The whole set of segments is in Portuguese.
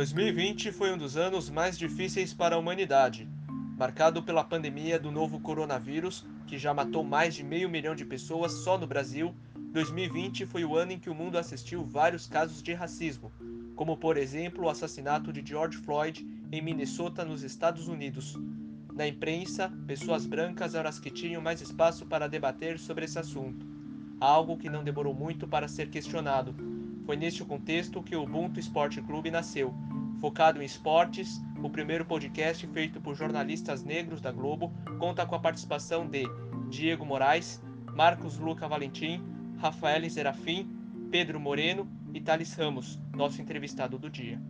2020 foi um dos anos mais difíceis para a humanidade, marcado pela pandemia do novo coronavírus, que já matou mais de meio milhão de pessoas só no Brasil. 2020 foi o ano em que o mundo assistiu vários casos de racismo, como por exemplo o assassinato de George Floyd em Minnesota, nos Estados Unidos. Na imprensa, pessoas brancas eram as que tinham mais espaço para debater sobre esse assunto, algo que não demorou muito para ser questionado. Foi neste contexto que o Ubuntu Esporte Clube nasceu, focado em esportes, o primeiro podcast feito por jornalistas negros da Globo conta com a participação de Diego Moraes, Marcos Luca Valentim, Rafael Serafim, Pedro Moreno e Thales Ramos, nosso entrevistado do dia.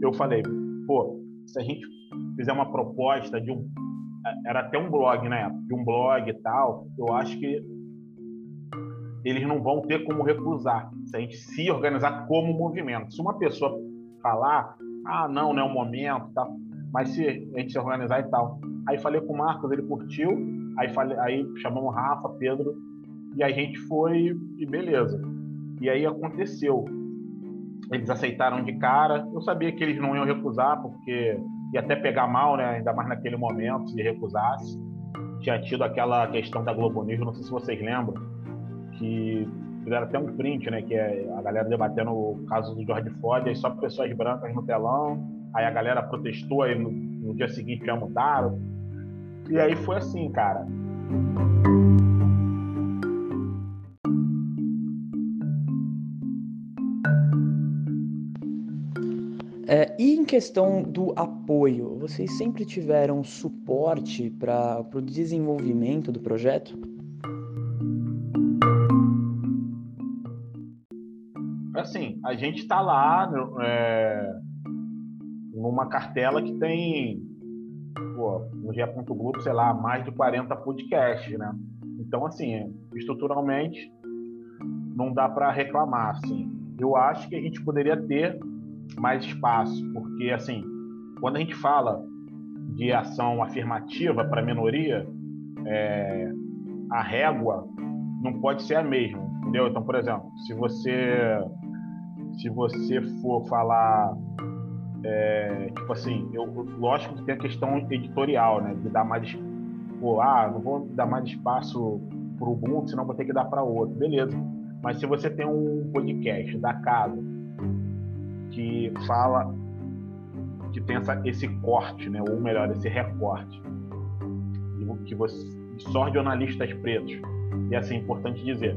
Eu falei, se a gente fizer uma proposta de um era até um blog época, de um blog e tal, eu acho que eles não vão ter como recusar se a gente se organizar como movimento. Se uma pessoa falar, ah, não, não é o momento, tá? mas se a gente se organizar e tal. Aí falei com o Marcos, ele curtiu, aí, falei, aí chamamos Rafa, Pedro, e a gente foi e beleza. E aí aconteceu. Eles aceitaram de cara. Eu sabia que eles não iam recusar, porque e até pegar mal, né? ainda mais naquele momento, se recusasse. Tinha tido aquela questão da Globo News, não sei se vocês lembram, que fizeram até um print, né? Que é a galera debatendo o caso do George Floyd, aí só pessoas brancas no telão, aí a galera protestou, aí no, no dia seguinte já mudaram. E aí foi assim, cara. É, e em questão do apoio, vocês sempre tiveram suporte para o desenvolvimento do projeto? Assim, a gente está lá é, numa cartela que tem pô, no G. Globo, sei lá, mais de 40 podcasts, né? Então, assim, estruturalmente, não dá para reclamar, assim. Eu acho que a gente poderia ter mais espaço, porque assim, quando a gente fala de ação afirmativa para minoria, é, a régua não pode ser a mesma, entendeu? Então, por exemplo, se você se você for falar é, tipo assim, eu lógico que tem a questão editorial, né, de dar mais pô, ah, não vou dar mais espaço para o Ubuntu, senão vou ter que dar para outro, beleza? Mas se você tem um podcast da casa que fala que tem esse corte, né, ou melhor, esse recorte, que você só jornalistas pretos. E assim, é importante dizer,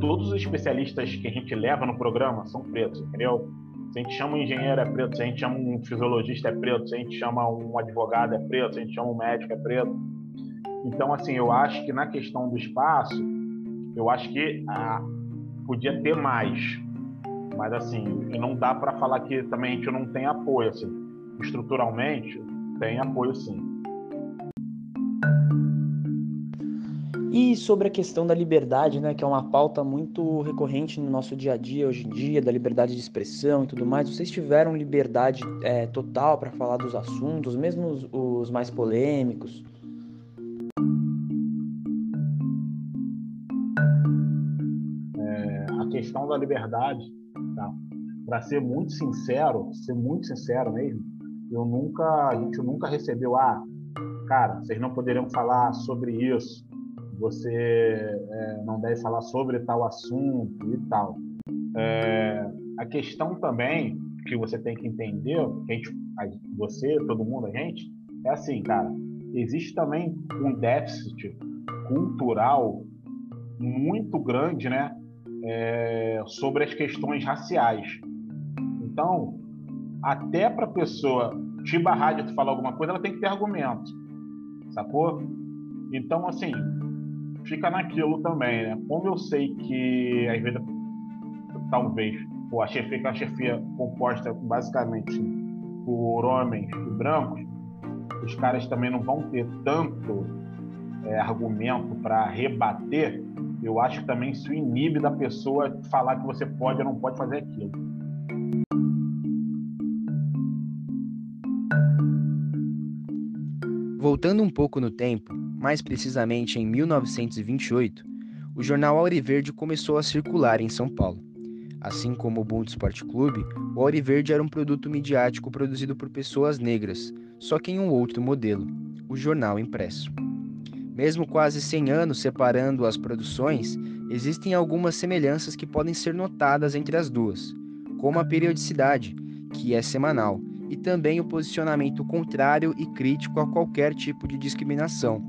todos os especialistas que a gente leva no programa são pretos, entendeu? Se a gente chama um engenheiro é preto, se a gente chama um fisiologista é preto, se a gente chama um advogado é preto, se a gente chama um médico é preto. Então, assim, eu acho que na questão do espaço, eu acho que ah, podia ter mais, mas assim, não dá para falar que também a gente não tem apoio, assim. Estruturalmente, tem apoio sim. E sobre a questão da liberdade, né, que é uma pauta muito recorrente no nosso dia a dia hoje em dia, da liberdade de expressão e tudo mais, vocês tiveram liberdade é, total para falar dos assuntos, mesmo os, os mais polêmicos? É, a questão da liberdade Tá? Para ser muito sincero, ser muito sincero mesmo, eu nunca, a gente nunca recebeu, ah, cara, vocês não poderiam falar sobre isso, você é, não deve falar sobre tal assunto e tal. É, a questão também que você tem que entender, que a gente, você, todo mundo, a gente, é assim, cara, existe também um déficit cultural muito grande, né, é, sobre as questões raciais. Então, até para a pessoa te barrar de falar alguma coisa, ela tem que ter argumento, sacou? Então, assim, fica naquilo também, né? Como eu sei que, às vezes, talvez, a chefia, a chefia composta basicamente por homens e brancos, os caras também não vão ter tanto é, argumento para rebater eu acho que também isso inibe da pessoa falar que você pode ou não pode fazer aquilo. Voltando um pouco no tempo, mais precisamente em 1928, o jornal Auriverde começou a circular em São Paulo. Assim como o Ubuntu Sport Clube, o Auriverde era um produto midiático produzido por pessoas negras, só que em um outro modelo, o jornal impresso. Mesmo quase 100 anos separando as produções, existem algumas semelhanças que podem ser notadas entre as duas, como a periodicidade, que é semanal, e também o posicionamento contrário e crítico a qualquer tipo de discriminação,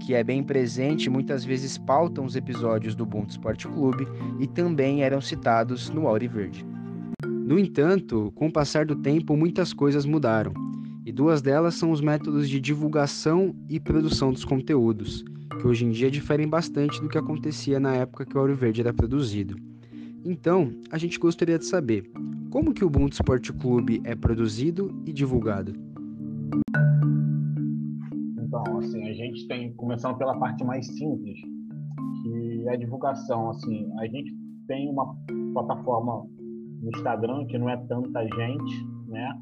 que é bem presente e muitas vezes pautam os episódios do Ubuntu Sport Clube e também eram citados no Auriverde. No entanto, com o passar do tempo, muitas coisas mudaram, e duas delas são os métodos de divulgação e produção dos conteúdos, que hoje em dia diferem bastante do que acontecia na época que o Auriverde era produzido. Então, a gente gostaria de saber como que o Ubuntu Sport Clube é produzido e divulgado. Então, assim, a gente tem, começando pela parte mais simples, que é a divulgação. Assim, a gente tem uma plataforma no Instagram que não é tanta gente, né?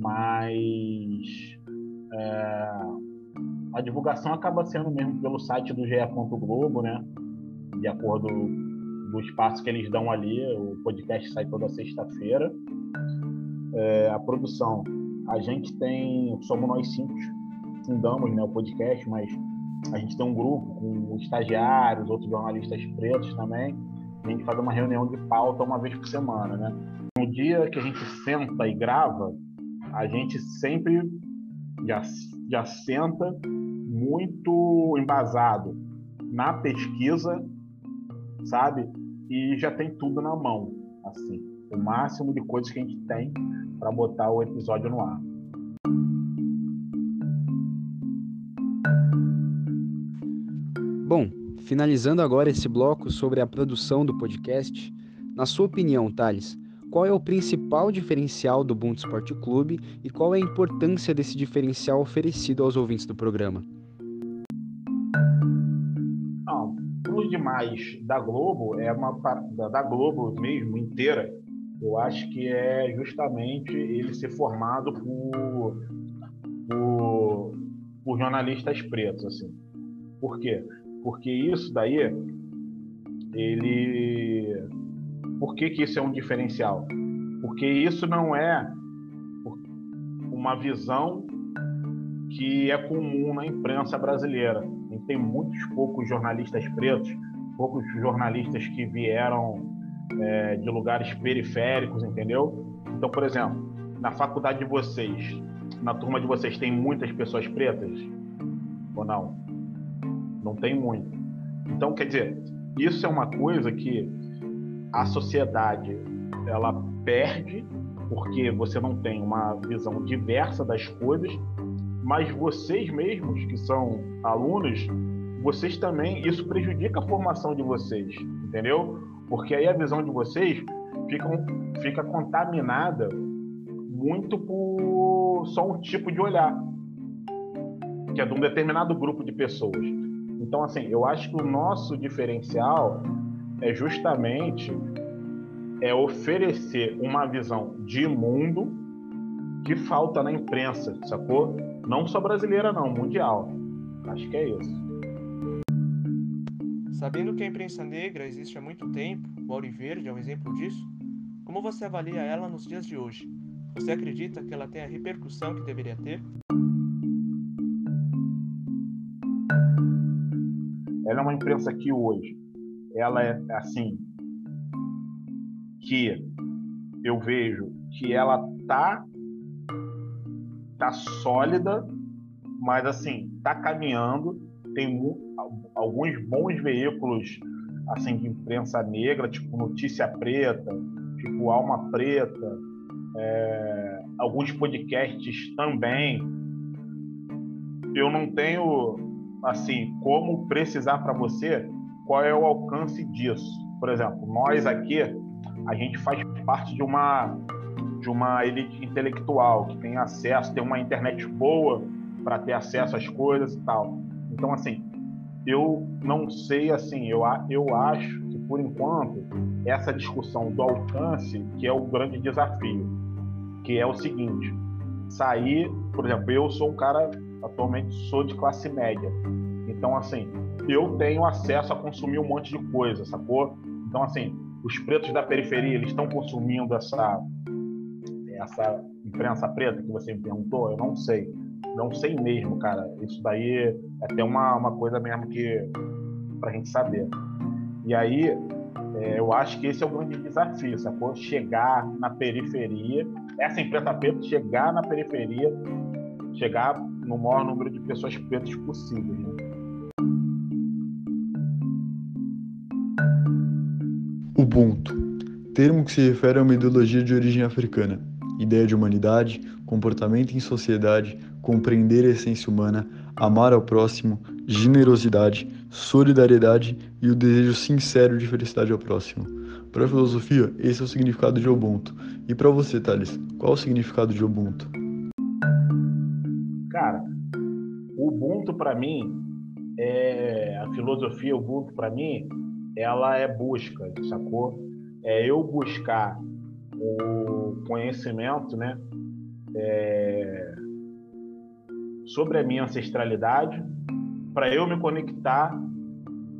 Mas é, a divulgação acaba sendo mesmo pelo site do GE. Globo, né? De acordo do espaço que eles dão ali, o podcast sai toda sexta-feira. É, a produção, a gente tem, somos nós cinco fundamos né, o podcast, mas a gente tem um grupo com estagiários, outros jornalistas pretos também. A gente faz uma reunião de pauta uma vez por semana, né? No dia que a gente senta e grava, a gente sempre já, já senta muito embasado na pesquisa, sabe? E já tem tudo na mão, assim, o máximo de coisas que a gente tem para botar o episódio no ar. Bom, finalizando agora esse bloco sobre a produção do podcast, na sua opinião, Thales, qual é o principal diferencial do Ubuntu Sport Clube e qual é a importância desse diferencial oferecido aos ouvintes do programa? Não, demais da Globo, é uma da Globo mesmo inteira, eu acho que é justamente ele ser formado por, por, por jornalistas pretos, assim. Por quê? Porque isso daí, ele. Que, que isso é um diferencial? Porque isso não é uma visão que é comum na imprensa brasileira. Gente tem muitos poucos jornalistas pretos, poucos jornalistas que vieram é, de lugares periféricos, entendeu? Então, por exemplo, na faculdade de vocês, na turma de vocês, tem muitas pessoas pretas? Ou não? não tem muito. Então, quer dizer, isso é uma coisa que a sociedade ela perde porque você não tem uma visão diversa das coisas, mas vocês mesmos que são alunos, vocês também isso prejudica a formação de vocês, entendeu? Porque aí a visão de vocês fica, fica contaminada muito por só um tipo de olhar, que é de um determinado grupo de pessoas. Então, assim, eu acho que o nosso diferencial é justamente é oferecer uma visão de mundo que falta na imprensa, sacou? Não só brasileira, não, mundial. Acho que é isso. Sabendo que a imprensa negra existe há muito tempo, o Auriverde é um exemplo disso, como você avalia ela nos dias de hoje? Você acredita que ela tem a repercussão que deveria ter? Ela é uma imprensa que hoje, ela é assim, que eu vejo que ela tá tá sólida, mas assim, tá caminhando, tem alguns bons veículos assim de imprensa negra, tipo Notícia Preta, tipo Alma Preta, é, alguns podcasts também. Eu não tenho assim, como precisar para você qual é o alcance disso. Por exemplo, nós aqui, a gente faz parte de uma de uma elite intelectual que tem acesso, tem uma internet boa para ter acesso às coisas e tal. Então, assim, eu não sei, assim, eu, eu acho que, por enquanto, essa discussão do alcance que é o grande desafio, que é o seguinte, sair, por exemplo, eu sou um cara atualmente sou de classe média. Então assim, eu tenho acesso a consumir um monte de coisa, sacou? Então assim, os pretos da periferia, eles estão consumindo essa essa imprensa preta que você me perguntou? Eu não sei. Não sei mesmo, cara. Isso daí é até uma, uma coisa mesmo que pra gente saber. E aí, é, eu acho que esse é o grande desafio, sacou? Chegar na periferia, essa imprensa preta chegar na periferia, chegar no maior número de pessoas pretas possível. Né? Ubuntu, termo que se refere a uma ideologia de origem africana, ideia de humanidade, comportamento em sociedade, compreender a essência humana, amar ao próximo, generosidade, solidariedade e o desejo sincero de felicidade ao próximo. Para a filosofia, esse é o significado de Ubuntu. E para você, Thales, qual é o significado de Ubuntu? Cara, Ubuntu para mim é a filosofia Ubuntu para mim ela é busca, sacou? É eu buscar o conhecimento, né? É, sobre a minha ancestralidade, para eu me conectar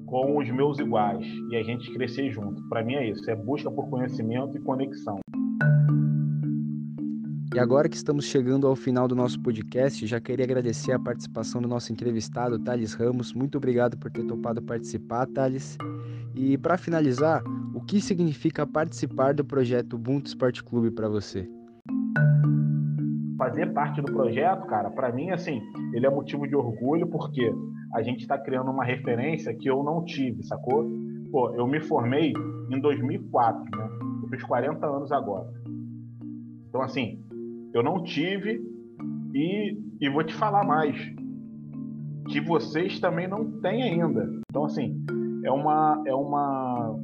com os meus iguais e a gente crescer junto. Para mim é isso, é busca por conhecimento e conexão. E agora que estamos chegando ao final do nosso podcast, já queria agradecer a participação do nosso entrevistado, Thales Ramos. Muito obrigado por ter topado participar, Thales. E para finalizar, o que significa participar do projeto Ubuntu Sport Clube para você? Fazer parte do projeto, cara, para mim, assim, ele é motivo de orgulho porque a gente está criando uma referência que eu não tive, sacou? Pô, eu me formei em 2004, né? Eu fiz 40 anos agora. Então, assim, eu não tive e, e vou te falar mais que vocês também não têm ainda. Então assim é uma é uma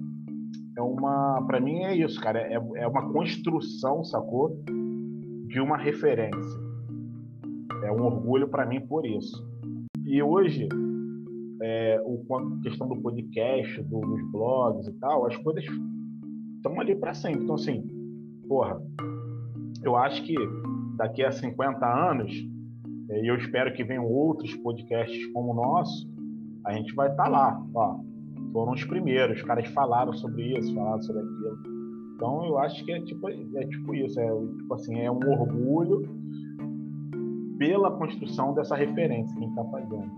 é uma para mim é isso, cara. É, é uma construção, sacou? De uma referência. É um orgulho para mim por isso. E hoje é, o, a questão do podcast, do, dos blogs e tal, as coisas estão ali para sempre. Então assim, porra, eu acho que daqui a 50 anos, eh, e eu espero que venham outros podcasts como o nosso, a gente vai estar tá lá. Ó, foram os primeiros, os caras falaram sobre isso, falaram sobre aquilo. Então eu acho que é tipo, é tipo isso, é tipo assim, é um orgulho pela construção dessa referência que a gente está fazendo.